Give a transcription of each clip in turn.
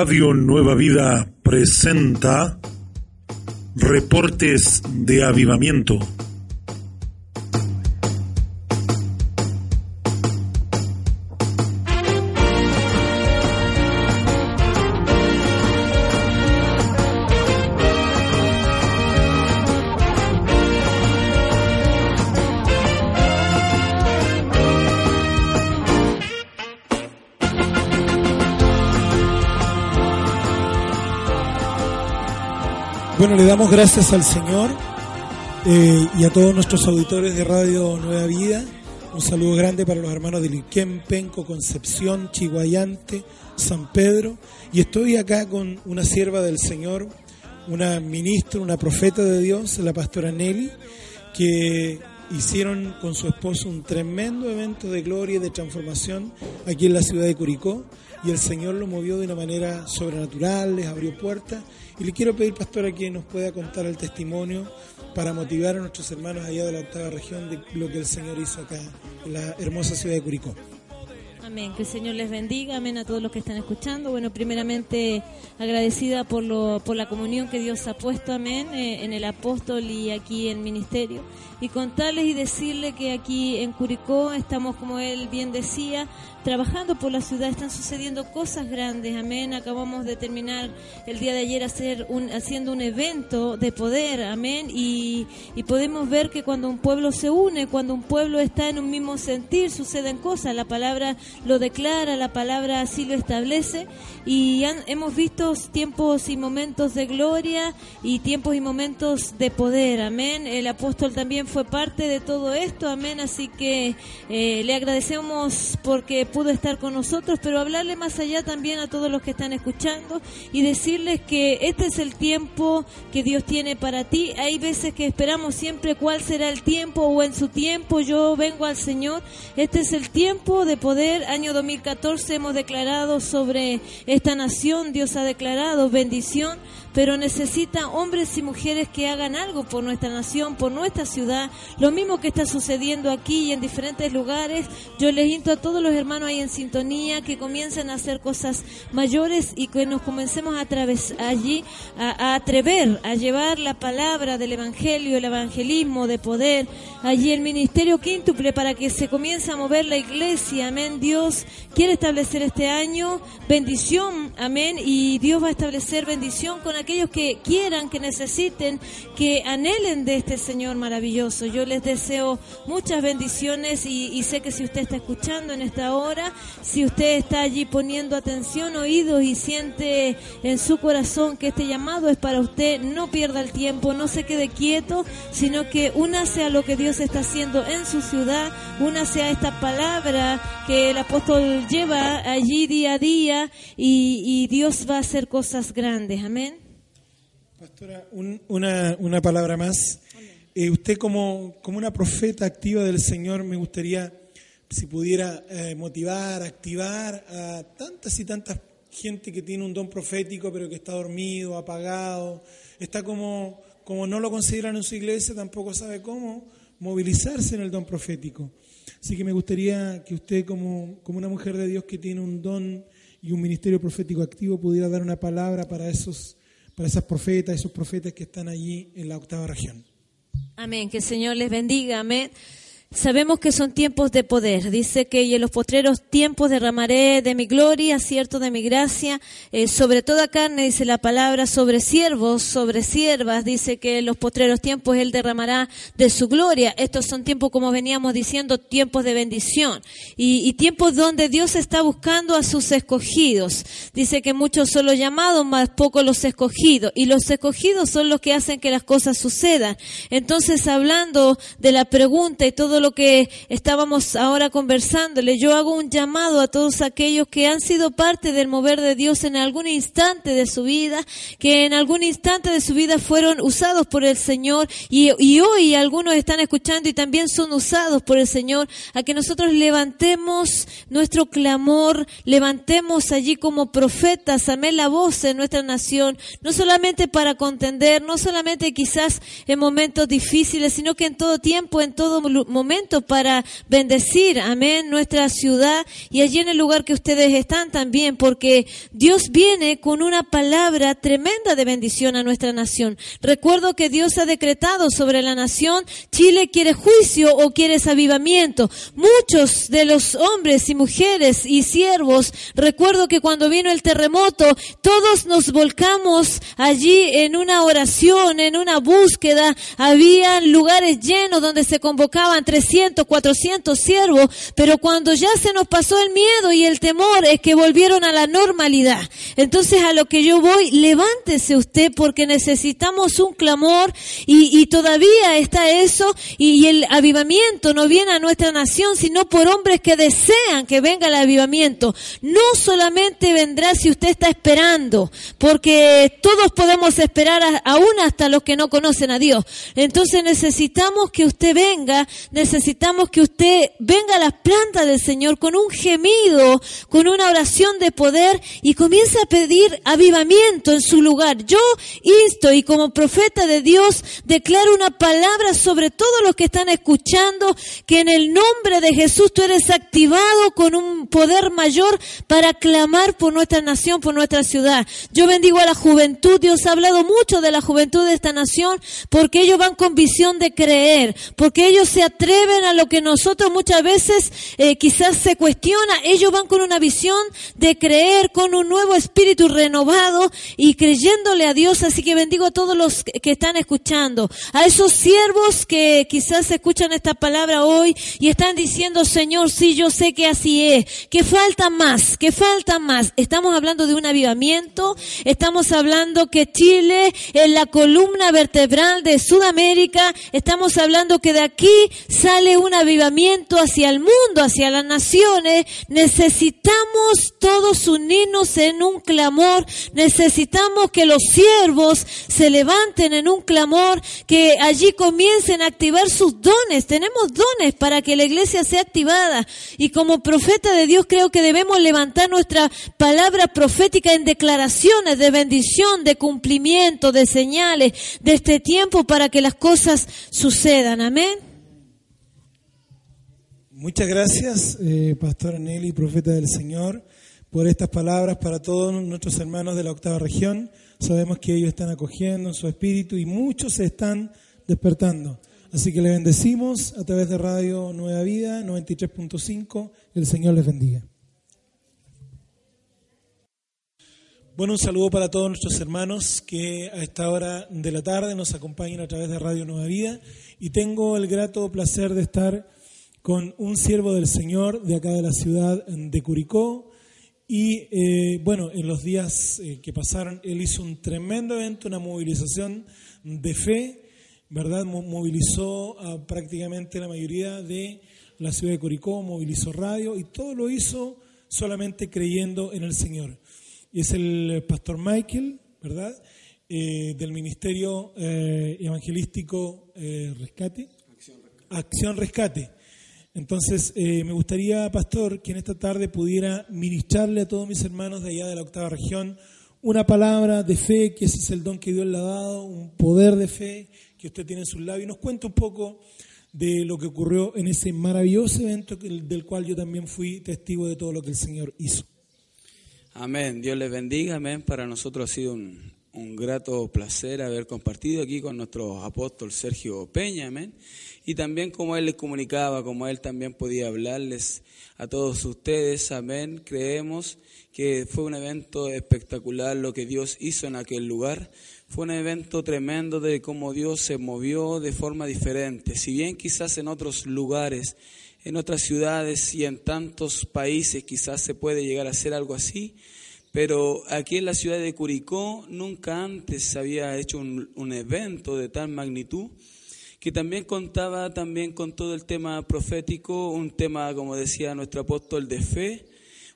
Radio Nueva Vida presenta Reportes de Avivamiento. Damos gracias al Señor eh, y a todos nuestros auditores de Radio Nueva Vida. Un saludo grande para los hermanos de Liquén, Penco, Concepción, Chihuayante, San Pedro. Y estoy acá con una sierva del Señor, una ministra, una profeta de Dios, la pastora Nelly, que hicieron con su esposo un tremendo evento de gloria y de transformación aquí en la ciudad de Curicó y el Señor lo movió de una manera sobrenatural, les abrió puertas y le quiero pedir, pastora, que nos pueda contar el testimonio para motivar a nuestros hermanos allá de la octava región de lo que el Señor hizo acá en la hermosa ciudad de Curicó. Amén, que el Señor les bendiga, amén a todos los que están escuchando. Bueno, primeramente agradecida por, lo, por la comunión que Dios ha puesto, amén, eh, en el apóstol y aquí en ministerio. Y contarles y decirle que aquí en Curicó estamos, como él bien decía, trabajando por la ciudad, están sucediendo cosas grandes, amén. Acabamos de terminar el día de ayer haciendo un evento de poder, amén. Y, y podemos ver que cuando un pueblo se une, cuando un pueblo está en un mismo sentir, suceden cosas. La palabra lo declara, la palabra así lo establece. Y hemos visto tiempos y momentos de gloria y tiempos y momentos de poder, amén. El apóstol también fue parte de todo esto, amén. Así que eh, le agradecemos porque pudo estar con nosotros, pero hablarle más allá también a todos los que están escuchando y decirles que este es el tiempo que Dios tiene para ti. Hay veces que esperamos siempre cuál será el tiempo o en su tiempo yo vengo al Señor. Este es el tiempo de poder. Año 2014 hemos declarado sobre esta nación, Dios ha declarado bendición pero necesita hombres y mujeres que hagan algo por nuestra nación, por nuestra ciudad. Lo mismo que está sucediendo aquí y en diferentes lugares. Yo les invito a todos los hermanos ahí en sintonía que comiencen a hacer cosas mayores y que nos comencemos a través allí a, a atrever a llevar la palabra del evangelio, el evangelismo de poder allí el ministerio quíntuple para que se comience a mover la iglesia. Amén. Dios quiere establecer este año bendición. Amén. Y Dios va a establecer bendición con aquellos que quieran, que necesiten, que anhelen de este Señor maravilloso. Yo les deseo muchas bendiciones y, sé que si usted está escuchando en esta hora, si usted está allí poniendo atención, oídos y siente en su corazón que este llamado es para usted, no pierda el tiempo, no se quede quieto, sino que únase a lo que Dios está haciendo en su ciudad, únase a esta palabra que el apóstol lleva allí día a día y Dios va a hacer cosas grandes. Amén. Pastora, una, una, palabra más. Eh, usted como, como una profeta activa del Señor, me gustaría si pudiera eh, motivar, activar a tantas y tantas gente que tiene un don profético pero que está dormido, apagado, está como, como no lo consideran en su iglesia, tampoco sabe cómo movilizarse en el don profético. Así que me gustaría que usted como, como una mujer de Dios que tiene un don y un ministerio profético activo pudiera dar una palabra para esos para esas profetas, esos profetas que están allí en la octava región. Amén, que el Señor les bendiga, amén. Sabemos que son tiempos de poder. Dice que y en los postreros tiempos derramaré de mi gloria, cierto de mi gracia, eh, sobre toda carne, dice la palabra, sobre siervos, sobre siervas. Dice que en los postreros tiempos Él derramará de su gloria. Estos son tiempos, como veníamos diciendo, tiempos de bendición. Y, y tiempos donde Dios está buscando a sus escogidos. Dice que muchos son los llamados, más pocos los escogidos. Y los escogidos son los que hacen que las cosas sucedan. Entonces, hablando de la pregunta y todo lo que estábamos ahora conversándole, yo hago un llamado a todos aquellos que han sido parte del mover de Dios en algún instante de su vida, que en algún instante de su vida fueron usados por el Señor y, hoy algunos están escuchando y también son usados por el Señor, a que nosotros levantemos nuestro clamor, levantemos allí como profetas, amén la voz en nuestra nación, no solamente para contender, no solamente quizás en momentos difíciles, sino que en todo tiempo, en todo momento, para bendecir, amén, nuestra ciudad y allí en el lugar que ustedes están también, porque Dios viene con una palabra tremenda de bendición a nuestra nación. Recuerdo que Dios ha decretado sobre la nación, Chile quiere juicio o quiere avivamiento. Muchos de los hombres y mujeres y siervos, recuerdo que cuando vino el terremoto, todos nos volcamos allí en una oración, en una búsqueda. Había lugares llenos donde se convocaban 300, 400 siervos, pero cuando ya se nos pasó el miedo y el temor es que volvieron a la normalidad. Entonces a lo que yo voy, levántese usted porque necesitamos un clamor y, todavía está eso y, el avivamiento no viene a nuestra nación sino por hombres que desean que venga el avivamiento. No solamente vendrá si usted está esperando, porque todos podemos esperar aún hasta los que no conocen a Dios. Entonces necesitamos que usted venga, que usted venga a las plantas del Señor con un gemido, con una oración de poder y comience a pedir avivamiento en su lugar. Yo insto y como profeta de Dios declaro una palabra sobre todos los que están escuchando, que en el nombre de Jesús tú eres activado con un poder mayor para clamar por nuestra nación, por nuestra ciudad. Yo bendigo a la juventud, Dios ha hablado mucho de la juventud de esta nación, porque ellos van con visión de creer, porque ellos se atreven a lo que nosotros muchas veces eh, quizás se cuestiona, ellos van con una visión de creer, con un nuevo espíritu renovado y creyéndole a Dios, así que bendigo a todos los que están escuchando, a esos siervos que quizás escuchan esta palabra hoy y están diciendo, Señor, sí, yo sé que así es, que falta más, que falta más. Estamos hablando de un avivamiento, estamos hablando que Chile es la columna vertebral de Sudamérica, estamos hablando que de aquí sale un avivamiento hacia el mundo, hacia las naciones. Necesitamos todos unirnos en un clamor, necesitamos que los siervos se levanten en un clamor, que allí comiencen a activar sus dones. Tenemos dones para que la iglesia sea activada. Y como profeta de Dios creo que debemos levantar nuestra palabra profética en declaraciones de bendición, de cumplimiento, de señales de este tiempo para que las cosas sucedan. Amén. Muchas gracias, eh, Pastor Nelly, profeta del Señor, por estas palabras para todos nuestros hermanos de la octava región. Sabemos que ellos están acogiendo en su espíritu y muchos se están despertando. Así que le bendecimos a través de Radio Nueva Vida 93.5. El Señor les bendiga. Bueno, un saludo para todos nuestros hermanos que a esta hora de la tarde nos acompañan a través de Radio Nueva Vida. Y tengo el grato placer de estar con un siervo del Señor de acá de la ciudad de Curicó. Y eh, bueno, en los días eh, que pasaron, él hizo un tremendo evento, una movilización de fe ¿verdad? Movilizó a prácticamente la mayoría de la ciudad de Curicó, movilizó radio y todo lo hizo solamente creyendo en el Señor. Y es el pastor Michael, ¿verdad? Eh, del Ministerio eh, Evangelístico eh, Rescate. Acción Rescate. Entonces, me gustaría, pastor, que en esta tarde pudiera ministrarle a todos mis hermanos de allá de la octava región una palabra de fe, que ese es el don que Dios le ha dado, un poder de fe que usted tiene en sus labios y nos cuenta un poco de lo que ocurrió en ese maravilloso evento del cual yo también fui testigo de todo lo que el Señor hizo. Amén, Dios les bendiga, amén. Para nosotros ha sido un, un grato placer haber compartido aquí con nuestro apóstol Sergio Peña, amén. Y también como él les comunicaba, como él también podía hablarles a todos ustedes, amén. Creemos que fue un evento espectacular lo que Dios hizo en aquel lugar. Fue un evento tremendo de cómo Dios se movió de forma diferente. Si bien quizás en otros lugares, en otras ciudades y en tantos países quizás se puede llegar a hacer algo así, pero aquí en la ciudad de Curicó nunca antes se había hecho un, evento de tal magnitud que también contaba también con todo el tema profético, un tema, como decía nuestro apóstol, de fe,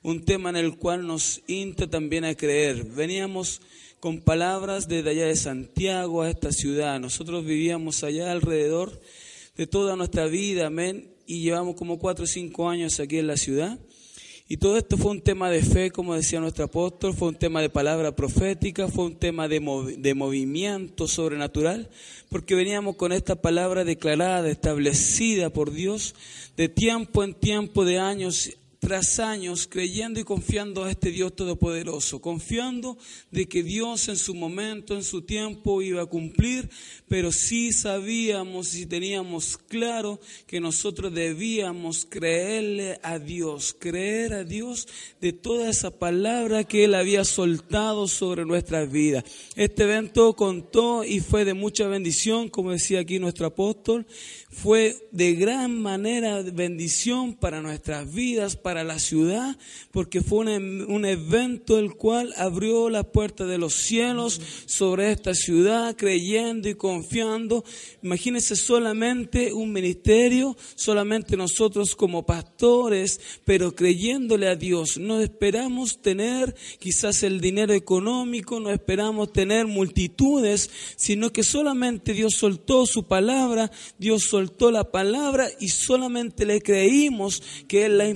un tema en el cual nos insta también a creer. Veníamos con palabras desde allá de Santiago a esta ciudad. Nosotros vivíamos allá alrededor de toda nuestra vida, amén, y llevamos como cuatro o cinco años aquí en la ciudad. Y todo esto fue un tema de fe, como decía nuestro apóstol, fue un tema de palabra profética, fue un tema de, de movimiento sobrenatural, porque veníamos con esta palabra declarada, establecida por Dios, de tiempo en tiempo, de años tras años creyendo y confiando a este Dios todopoderoso, confiando de que Dios en su momento, en su tiempo iba a cumplir, pero sí sabíamos y teníamos claro que nosotros debíamos creerle a Dios, creer a Dios de toda esa palabra que Él había soltado sobre nuestras vidas. Este evento contó y fue de mucha bendición, como decía aquí nuestro apóstol, fue de gran manera bendición para nuestras vidas, para la ciudad, porque fue un, evento el cual abrió la puerta de los cielos sobre esta ciudad, creyendo y confiando. Imagínense solamente un ministerio, solamente nosotros como pastores, pero creyéndole a Dios. No esperamos tener quizás el dinero económico, no esperamos tener multitudes, sino que solamente Dios soltó su palabra, Dios soltó la palabra y solamente le creímos que es la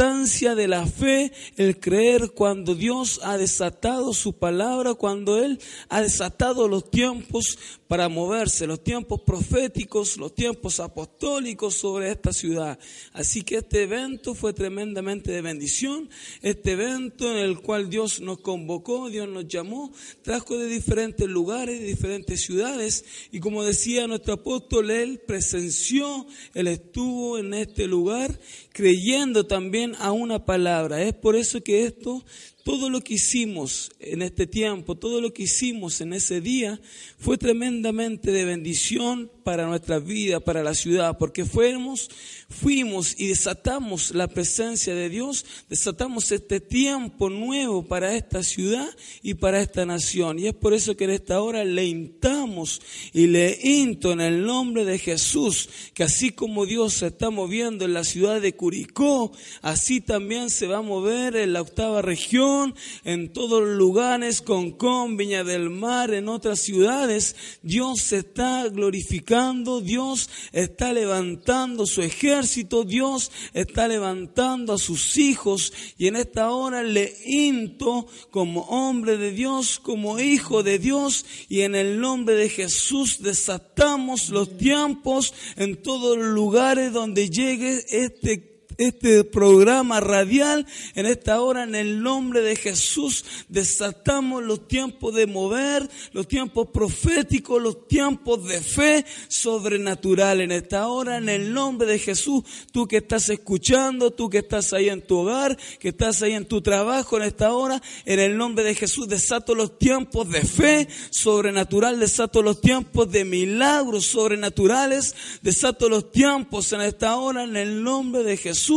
importancia de la fe, el creer cuando Dios ha desatado su palabra, cuando Él ha desatado los tiempos para moverse, los tiempos proféticos, los tiempos apostólicos sobre esta ciudad. Así que este evento fue tremendamente de bendición, este evento en el cual Dios nos convocó, Dios nos llamó, trajo de diferentes lugares, de diferentes ciudades, y como decía nuestro apóstol, Él presenció, Él estuvo en este lugar creyendo también a una palabra. Es por eso que esto todo lo que hicimos en este tiempo, todo lo que hicimos en ese día fue tremendamente de bendición para nuestra vida, para la ciudad, porque fuimos, fuimos y desatamos la presencia de Dios, desatamos este tiempo nuevo para esta ciudad y para esta nación. Y es por eso que en esta hora le intamos y le into en el nombre de Jesús, que así como Dios se está moviendo en la ciudad de Curicó, así también se va a mover en la octava región, en todos los lugares, con Viña del Mar, en otras ciudades. Dios se está glorificando Dios está levantando su ejército, Dios está levantando a sus hijos y en esta hora le into como hombre de Dios, como hijo de Dios y en el nombre de Jesús desatamos los tiempos en todos los lugares donde llegue este este programa radial en esta hora en el nombre de Jesús desatamos los tiempos de mover, los tiempos proféticos, los tiempos de fe sobrenatural en esta hora en el nombre de Jesús. Tú que estás escuchando, tú que estás ahí en tu hogar, que estás ahí en tu trabajo en esta hora, en el nombre de Jesús desato los tiempos de fe sobrenatural, desato los tiempos de milagros sobrenaturales, desato los tiempos en esta hora en el nombre de Jesús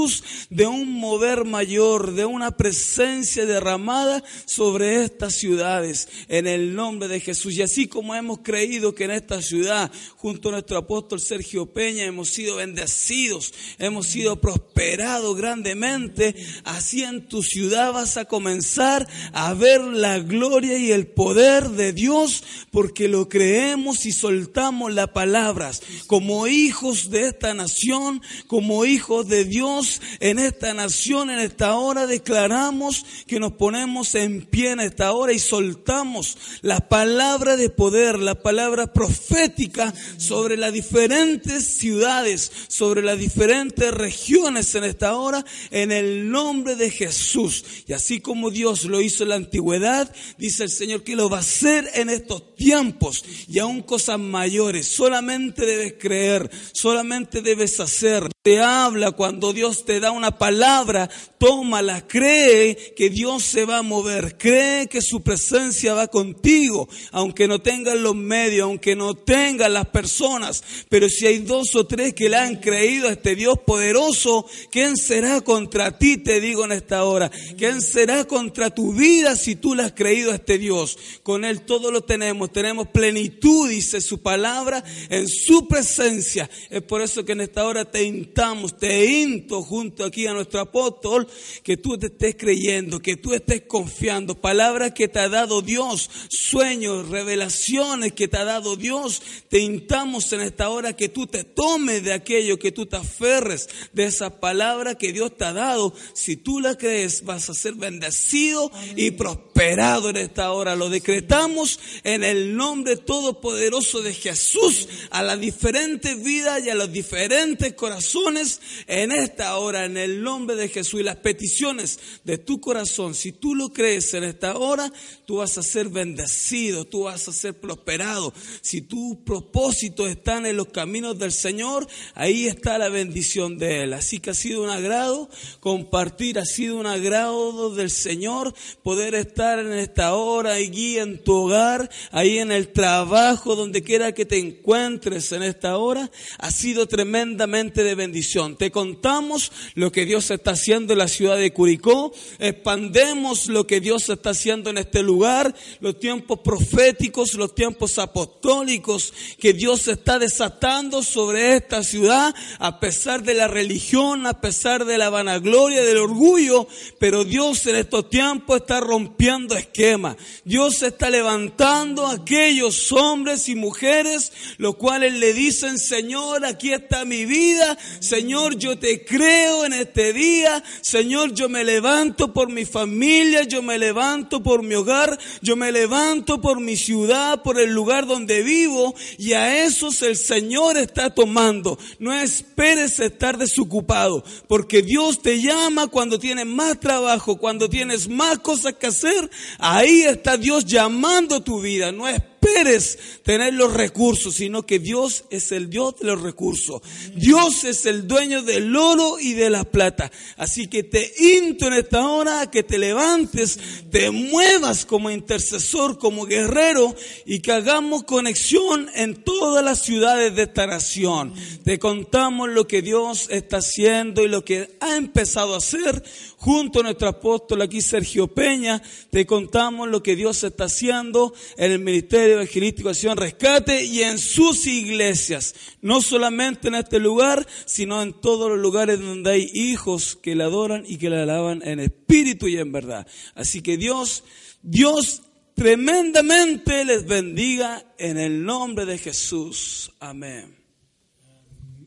de un mover mayor, de una presencia derramada sobre estas ciudades, en el nombre de Jesús. Y así como hemos creído que en esta ciudad, junto a nuestro apóstol Sergio Peña, hemos sido bendecidos, hemos sido prosperados grandemente, así en tu ciudad vas a comenzar a ver la gloria y el poder de Dios, porque lo creemos y soltamos las palabras como hijos de esta nación, como hijos de Dios en esta nación, en esta hora, declaramos que nos ponemos en pie en esta hora y soltamos la palabra de poder, la palabra profética sobre las diferentes ciudades, sobre las diferentes regiones en esta hora, en el nombre de Jesús. Y así como Dios lo hizo en la antigüedad, dice el Señor que lo va a hacer en estos tiempos y aún cosas mayores. Solamente debes creer, solamente debes hacer. Te habla cuando Dios te da una palabra, tómala, cree que Dios se va a mover, cree que su presencia va contigo, aunque no tengas los medios, aunque no tengas las personas, pero si hay dos o tres que le han creído a este Dios poderoso, ¿quién será contra ti? Te digo en esta hora, ¿quién será contra tu vida si tú le has creído a este Dios? Con Él todo lo tenemos, tenemos plenitud, dice su palabra, en su presencia. Es por eso que en esta hora te intamos, te into junto, junto aquí a nuestro apóstol, que tú te estés creyendo, que tú estés confiando, palabras que te ha dado Dios, sueños, revelaciones que te ha dado Dios. Te instamos en esta hora que tú te tomes de aquello, que tú te aferres de esa palabra que Dios te ha dado. Si tú la crees, vas a ser bendecido y prosperado en esta hora. Lo decretamos en el nombre todopoderoso de Jesús a las diferentes vidas y a los diferentes corazones en esta hora, en el nombre de Jesús. Y las peticiones de tu corazón, si tú lo crees en esta hora, tú vas a ser bendecido, tú vas a ser prosperado. Si tus propósitos están en los caminos del Señor, ahí está la bendición de Él. Así que ha sido un agrado compartir, ha sido un agrado del Señor poder estar en esta hora y en tu hogar, ahí en el trabajo, donde quiera que te encuentres en esta hora, ha sido tremendamente de bendición. Te contamos lo que Dios está haciendo en la ciudad de Curicó, expandemos lo que Dios está haciendo en este lugar, los tiempos proféticos, los tiempos apostólicos que Dios está desatando sobre esta ciudad, a pesar de la religión, a pesar de la vanagloria, del orgullo, pero Dios en estos tiempos está rompiendo esquemas. Dios está levantando a aquellos hombres y mujeres, los cuales le dicen, Señor, aquí está mi vida, Señor, yo te creo en este día, Señor, yo me levanto por mi familia, yo me levanto por mi hogar, yo me levanto por mi ciudad, por el lugar donde vivo, y a esos el Señor está tomando. No esperes estar desocupado, porque Dios te llama cuando tienes más trabajo, cuando tienes más cosas que hacer, ahí está Dios llamando tu vida. No esperes tener los recursos, sino que Dios es el Dios de los recursos. Dios es el dueño del oro y de la plata. Así que te into en esta hora a que te levantes, te muevas como intercesor, como guerrero y que hagamos conexión en todas las ciudades de esta nación. Te contamos lo que Dios está haciendo y lo que ha empezado a hacer junto a nuestro apóstol aquí Sergio Peña. Te contamos lo que Dios está haciendo en el Ministerio Evangelístico Acción Rescate y en sus iglesias. No solamente en este lugar, sino en todos los lugares donde hay hijos que le adoran y que le alaban en espíritu y en verdad. Así que Dios, Dios tremendamente les bendiga en el nombre de Jesús. Amén.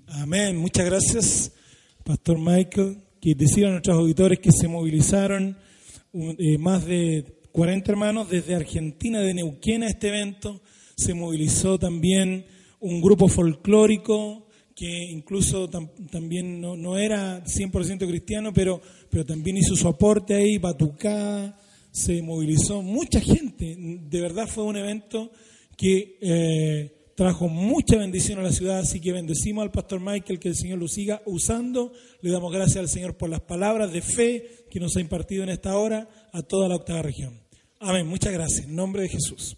Amén. Muchas gracias, Pastor Michael. Que decir a nuestros auditores que se movilizaron eh, más de 40 hermanos desde Argentina, de Neuquén a este evento. Se movilizó también un grupo folclórico que incluso también no, no, era 100% cristiano, pero, pero también hizo su aporte ahí, Batucá, se movilizó mucha gente. De verdad fue un evento que eh, trajo mucha bendición a la ciudad, así que bendecimos al pastor Michael, que el Señor lo siga usando. Le damos gracias al Señor por las palabras de fe que nos ha impartido en esta hora a toda la octava región. Amén, muchas gracias. En nombre de Jesús.